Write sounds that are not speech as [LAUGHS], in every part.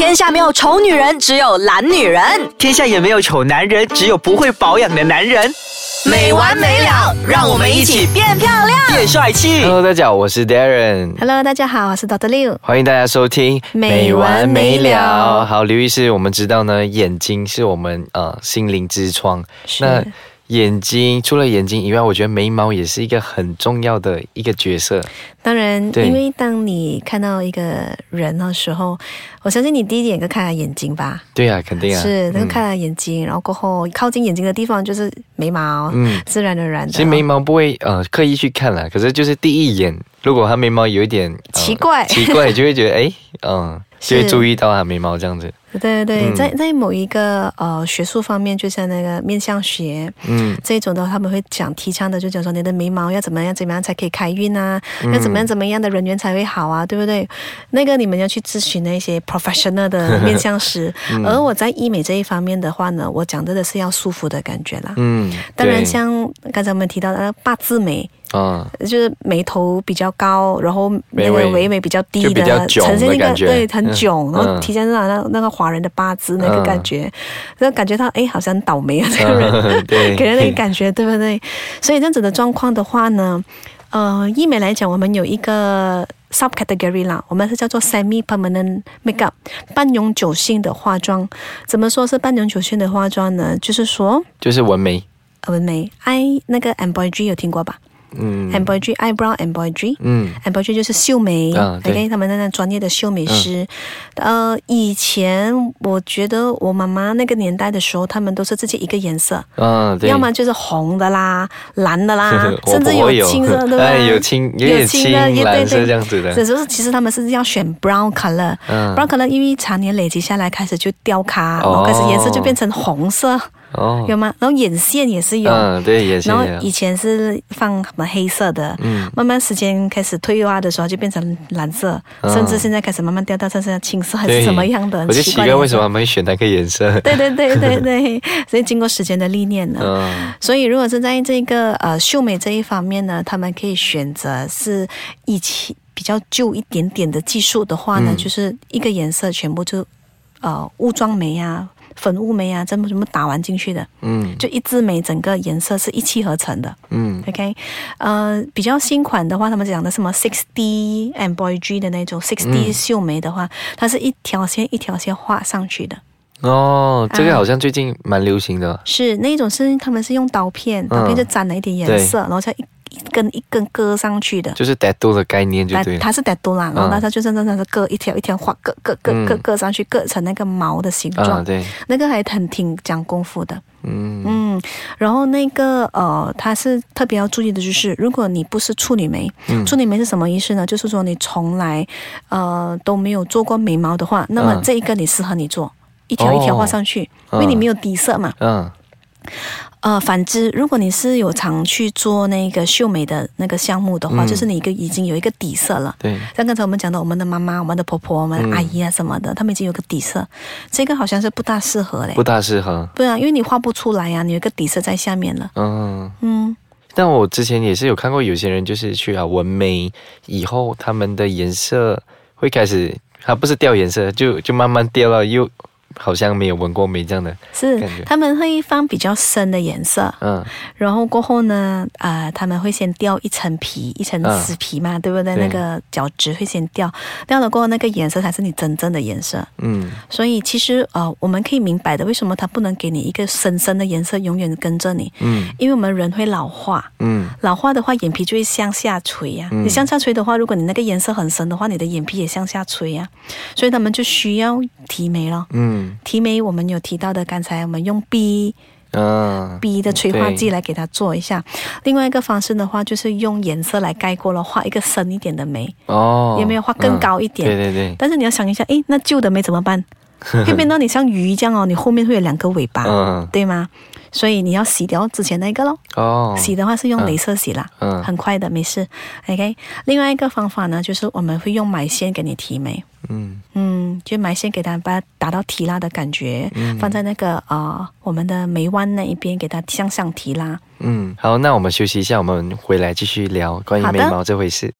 天下没有丑女人，只有懒女人。天下也没有丑男人，只有不会保养的男人。没完没了，让我们一起变漂亮。变帅气。Hello，大家好，我是 Darren，Hello，大家好，我是 Dr. Liu。欢迎大家收听没完没了好，刘医师，我们知道呢，眼睛是我们呃心灵之窗。是那眼睛除了眼睛以外，我觉得眉毛也是一个很重要的一个角色。当然，因为当你看到一个人的时候，我相信你第一眼就看他眼睛吧。对啊，肯定啊，是，那个嗯看他眼睛，然后过后靠近眼睛的地方就是眉毛，嗯自然而然的。其实眉毛不会呃刻意去看啦，可是就是第一眼，如果他眉毛有一点、呃奇怪奇怪就会觉得哎，嗯，就会注意到他眉毛这样子。对对对，嗯在在某一个呃学术方面，就像那个面相学。嗯这种的话，他们会讲提倡的，就讲说你的眉毛要怎么样怎么样才可以开运啊，要怎么样怎么样的人缘才会好啊，对不对？那个你们要去咨询那些 professional 的面相师，而我在医美这一方面的话呢，我讲的的是要舒服的感觉啦。嗯，当然，像刚才我们提到的八字眉，啊、就是眉头比较高，然后那个眉尾尾眉比较低的，呈现一个对很嗯囧，然后嗯体现出来那那个华人的八字那个嗯感觉，那感觉到哎好像很倒霉啊这个人，[LAUGHS] 给人那个感觉对不对？所以这样子的状况的话呢，呃，医美来讲，我们有一个 subcategory 啦，我们是叫做 semi permanent makeup 半永久性的化妆。怎么说是半永久性的化妆呢？就是说。就是纹眉。纹眉，eye 那个 embroidery 有听过吧？嗯。Embroidery eyebrow embroidery。嗯。Embroidery 就是绣眉、啊对。O k 他们那那专业的绣眉师。呃，以前我觉得我妈妈那个年代的时候，他们都是自己一个颜色，啊，要么就是红的啦、[LAUGHS] 蓝的啦甚至有青色，[LAUGHS] 对不对？哎，有青，有点青的，也对对。这样子的。只是其实他们是要选 brown color，brown、嗯。color 因为常年累积下来，开始就掉咖，哦然后开始颜色就变成红色，哦，有吗？然后眼线也是有。嗯，对，眼线然后以前是放什么黑色的，嗯慢慢时间开始退化的时候就变成蓝色，嗯甚至现在开始慢慢掉到剩下青色还是什么样的，很我就奇奇怪为什么他们会选那个颜色。对对对对对，[LAUGHS] 所以经过时间的历练呢。嗯所以，如果是在这个呃秀美这一方面呢，他们可以选择是以前比较旧一点点的技术的话呢，嗯就是一个颜色全部就呃雾状眉啊、粉雾眉啊，怎么怎么打完进去的，嗯。就一支眉整个颜色是一气呵成的。嗯。OK，呃，比较新款的话，他们讲的什么 Six D embroidery 的那种 Six D 嗯。绣眉的话，它是一条线一条线画上去的。哦，这啊。个好像最近蛮流行的。是那一种是他们是用刀片，刀片就沾了一点颜色，然后再一一根一根割上去的。就是 tattoo 的概念就对了。它它是 d 多啦，然后嗯它就是真的是割一条一条画，割割割嗯割割上去，割成那个毛的形啊，状，对，那个还很挺讲功夫的。嗯嗯，然后那个呃，它是特别要注意的就是，如果你不是处女眉，嗯处女眉是什么意思呢？就是说你从来呃都没有做过眉毛的话，那么嗯这一个你适合你做。一条一条画上去，哦因为你没有底色嘛。嗯呃，反之，如果你是有常去做那个秀美的那个项目的话，嗯就是你一个已经有一个底色了。对，像刚才我们讲的，我们的妈妈、我们的婆婆、我们的阿姨啊什么的，他们已经有个底色，这个好像是不大适合嘞不。大适合。对啊，因为你画不出来呀、你有一个底色在下面了。嗯，嗯，但我之前也是有看过有些人就是去啊纹眉以后，他们的颜色会开始，它不是掉颜色，就就慢慢掉了，又好像没有纹过眉这样的。是他们会放比较深的颜色，嗯。然后过后呢，呃，他们会先掉一层皮，一层嗯。死皮嘛，对不对？对那个角质会先掉，掉了过后那个颜色才是你真正的颜色。嗯。所以其实呃，我们可以明白的，为什么它不能给你一个深深的颜色永远跟着你？嗯。因为我们人会老化，嗯。老化的话，眼皮就会向下垂呀、嗯。你向下垂的话，如果你那个颜色很深的话，你的眼皮也向下垂呀、所以他们就需要提眉了。嗯提眉我们有提到的，刚才我们用 B 嗯 B 的催化剂来给它做一下。另外一个方式的话，就是用颜色来盖过了，画一个深一点的眉，哦，有没有画更高一点？对对对，但是你要想一下，诶，那旧的眉怎么办？[LAUGHS] 会变到你像鱼这样哦，你后面会有两个尾巴，嗯对吗？所以你要洗掉之前那个咯。哦，洗的话是用镭射洗啦，嗯很快的，没事。OK，另外一个方法呢，就是我们会用埋线给你提眉，嗯嗯，就埋线给它把它打到提拉的感觉，嗯放在那个呃我们的眉弯那一边，给它向上提拉。嗯，好，那我们休息一下，我们回来继续聊关于眉毛这回事。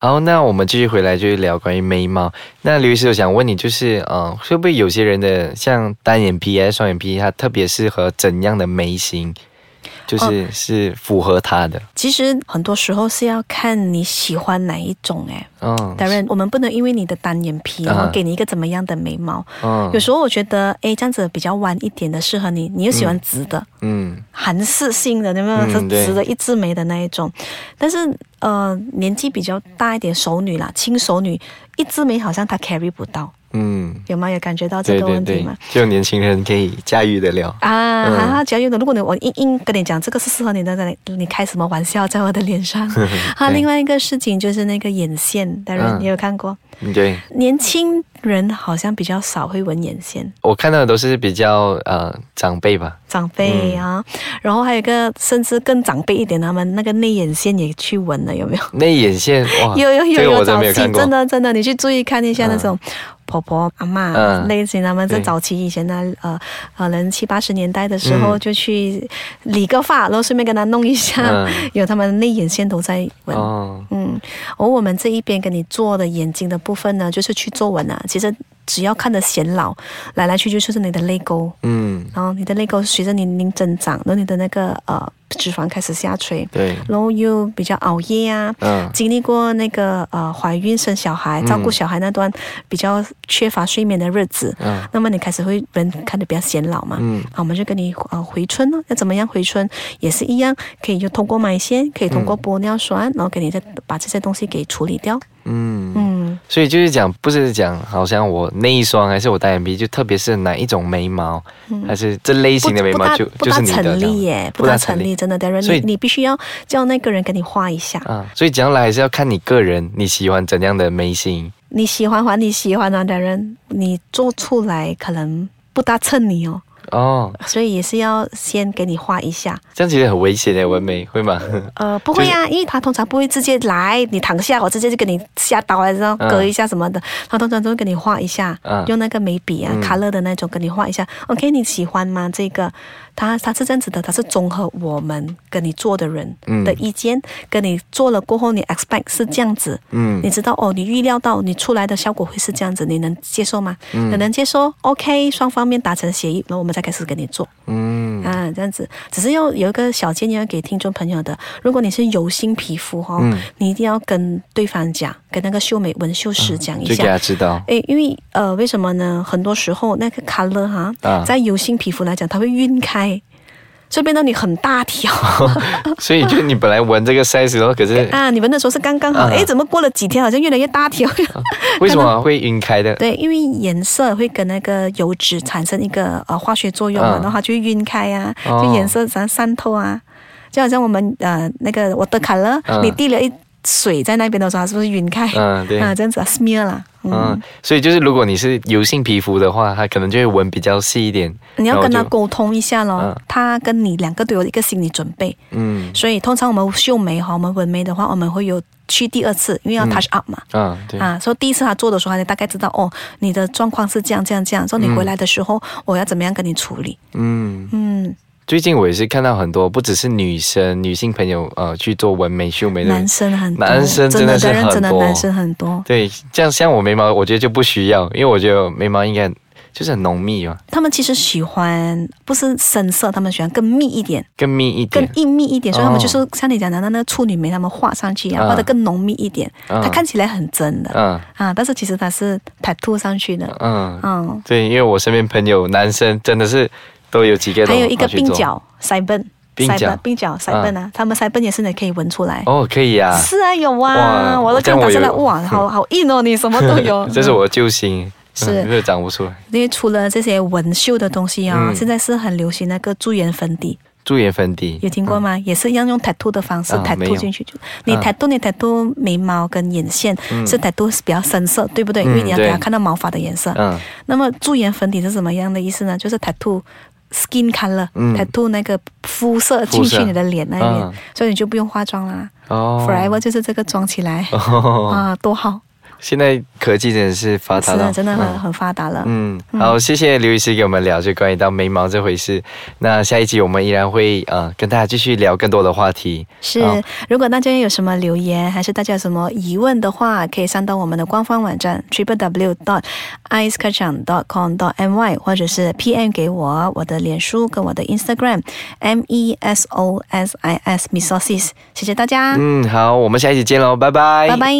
好，那我们继续回来就是聊关于眉毛。那刘医师，我想问你，就是呃，会不会有些人的像单眼皮还是双眼皮，它特别适合怎样的眉形？就是是符合他的。其实很多时候是要看你喜欢哪一种哎。嗯，当然，我们不能因为你的单眼皮，然后给你一个怎么样的眉毛。嗯有时候我觉得，哎，这样子比较弯一点的适合你，你又喜欢直的。嗯韩式性的，有没有？嗯是直的一字眉的那一种，但是呃，年纪比较大一点熟女啦，轻熟女一字眉好像她 carry 不到，嗯，有吗？有感觉到这个问题吗？，就年轻人可以驾驭得了。啊，嗯哈哈，只要用的，如果你我硬硬跟你讲这个是适合你的，那你你开什么玩笑在我的脸上？[LAUGHS] 啊，对另外一个事情就是那个眼线，当然嗯你有看过，嗯对，年轻人好像比较少会纹眼线，我看到的都是比较呃长辈吧。长辈嗯啊，然后还有一个甚至更长辈一点，他们那个内眼线也去纹了，有没有？内眼线哇，[LAUGHS] 有有有有早期。真的真的，你去注意看一下那种婆婆阿妈嗯类型，他们在早期以前呢呃可能七八十年代的时候嗯就去理个发，然后顺便跟他弄一下，嗯有他们内眼线都在纹。哦，嗯，而我们这一边跟你做的眼睛的部分呢，就是去做纹啊。其实只要看着显老，来来去去就是你的泪沟，嗯，然后你的泪沟随着年龄增长，然后你的那个呃脂肪开始下垂，对，然后又比较熬夜啊，嗯。经历过那个呃怀孕生小孩、嗯。照顾小孩那段比较缺乏睡眠的日子，嗯。那么你开始会人看着比较显老嘛。嗯。啊，我们就跟你呃回春呢，要怎么样回春？也是一样，可以就通过埋线，可以通过玻尿酸，然后给你再把这些东西给处理掉。嗯。嗯，所以就是讲，不是讲好像我那一双还是我单眼皮，就特别是哪一种眉毛，还是这类型的眉毛就就是你的不大成立耶，不不大成立真的的人，所以你你必须要叫那个人给你画一下。啊。所以将来还是要看你个人，你喜欢怎样的眉形。你喜欢还你喜欢啊的人，你做出来可能不大衬你哦。哦，所以也是要先给你画一下。这样其实很危险的，纹眉会吗？呃，不会啊，因为他通常不会直接来，你躺下，我直接就给你下刀啊，然后嗯割一下什么的。他通常都会给你画一下，嗯用那个眉笔啊、嗯 color 的那种给你画一下。OK，你喜欢吗？这个，他他是这样子的，他是综合我们跟你做的人嗯的意见，跟你做了过后，你 expect 是这样子，嗯你知道哦，你预料到你出来的效果会是这样子，你能接受吗？嗯你能接受？OK，双方面达成协议，然后我们再开始跟你做。嗯啊，这样子，只是要有一个小建议要给听众朋友的。如果你是油性皮肤哈、嗯你一定要跟对方讲，跟那个秀美纹绣师讲一就给下。他知道。诶，因为呃，为什么呢？很多时候那个 color 哈，啊在油性皮肤来讲，它会晕开，所以变到你很大条 [LAUGHS] 所以就你本来纹这个 size，然后可是 [LAUGHS] 啊。你纹的时候是刚刚好，啊诶，怎么过了几天好像越来越大条？[LAUGHS] 为什么会晕开的？对，因为颜色会跟那个油脂产生一个呃化学作用嘛，嗯然后它就会晕开啊，哦就颜色散渗透啊，就好像我们呃那个我的卡勒，嗯你滴了一水在那边的时候，它是不是晕开？嗯，对。[LAUGHS] 啊，这样子啊，smear 啦，嗯，嗯，所以就是如果你是油性皮肤的话，它可能就会纹比较细一点。你要跟他沟通一下咯，嗯他跟你两个都有一个心理准备，嗯所以通常我们秀眉哈，我们纹眉的话，我们会有去第二次，因为要 touch up 嘛。啊对啊，所以第一次他做的时候，他就大概知道哦，你的状况是这样这样这样，所以你回来的时候，我要怎么样跟你处理？嗯。嗯，最近我也是看到很多，不只是女生、女性朋友呃去做纹眉、修眉的男生很多，男生真真的是的人真的男生很多，对，这样像我眉毛，我觉得就不需要，因为我觉得眉毛应该就是很浓密嘛，他们其实喜欢不是深色，他们喜欢更密一点，更密一更点。硬密一点，所以他们哦。就是像你讲的那那个处女眉，他们画上去啊，嗯画的更浓密一点，嗯它看起来很真的。嗯啊，但是其实它是 tattoo 上去的，嗯，嗯，对，因为我身边朋友男生真的是都有几个都还有一个鬓角 side 鬓角？鬓角 side 啊，他们 side 也是你可以闻出来。哦，可以啊、是啊，有啊，我都看打下来，哇，好好硬哦，你什么都有。[LAUGHS] 这是我的救星，是。嗯这个长不出来。因为除了这些纹绣的东西啊、嗯。现在是很流行那个驻颜粉底，驻颜粉底有听过吗？也是一样用 tattoo 的方式、tattoo 进去就，你啊。tattoo 你 tattoo 眉毛跟眼线、嗯。是 tattoo 是比较深色，对不对？嗯因为你要给它对。看到毛发的颜色。嗯。那么驻颜粉底是什么样的意思呢？就是 tattoo skin color、嗯。tattoo 那个肤色进去你的脸那边，嗯。所以你就不用化妆啦、哦。Forever 就是这个妆起来、哦。啊，多好。现在科技真的是发达是了，真的很、嗯很发达了。嗯，好，谢谢刘医师给我们聊就关于到眉毛这回事。那下一集我们依然会呃跟大家继续聊更多的话题。是，如果大家有什么留言，还是大家有什么疑问的话，可以上到我们的官方网站 triple w dot i c e k a c h a n dot com dot my，或者是 PM 给我我的脸书跟我的 Instagram m e s o s i s misosis，谢谢大家，嗯，好，我们下一集见喽，拜拜，拜拜。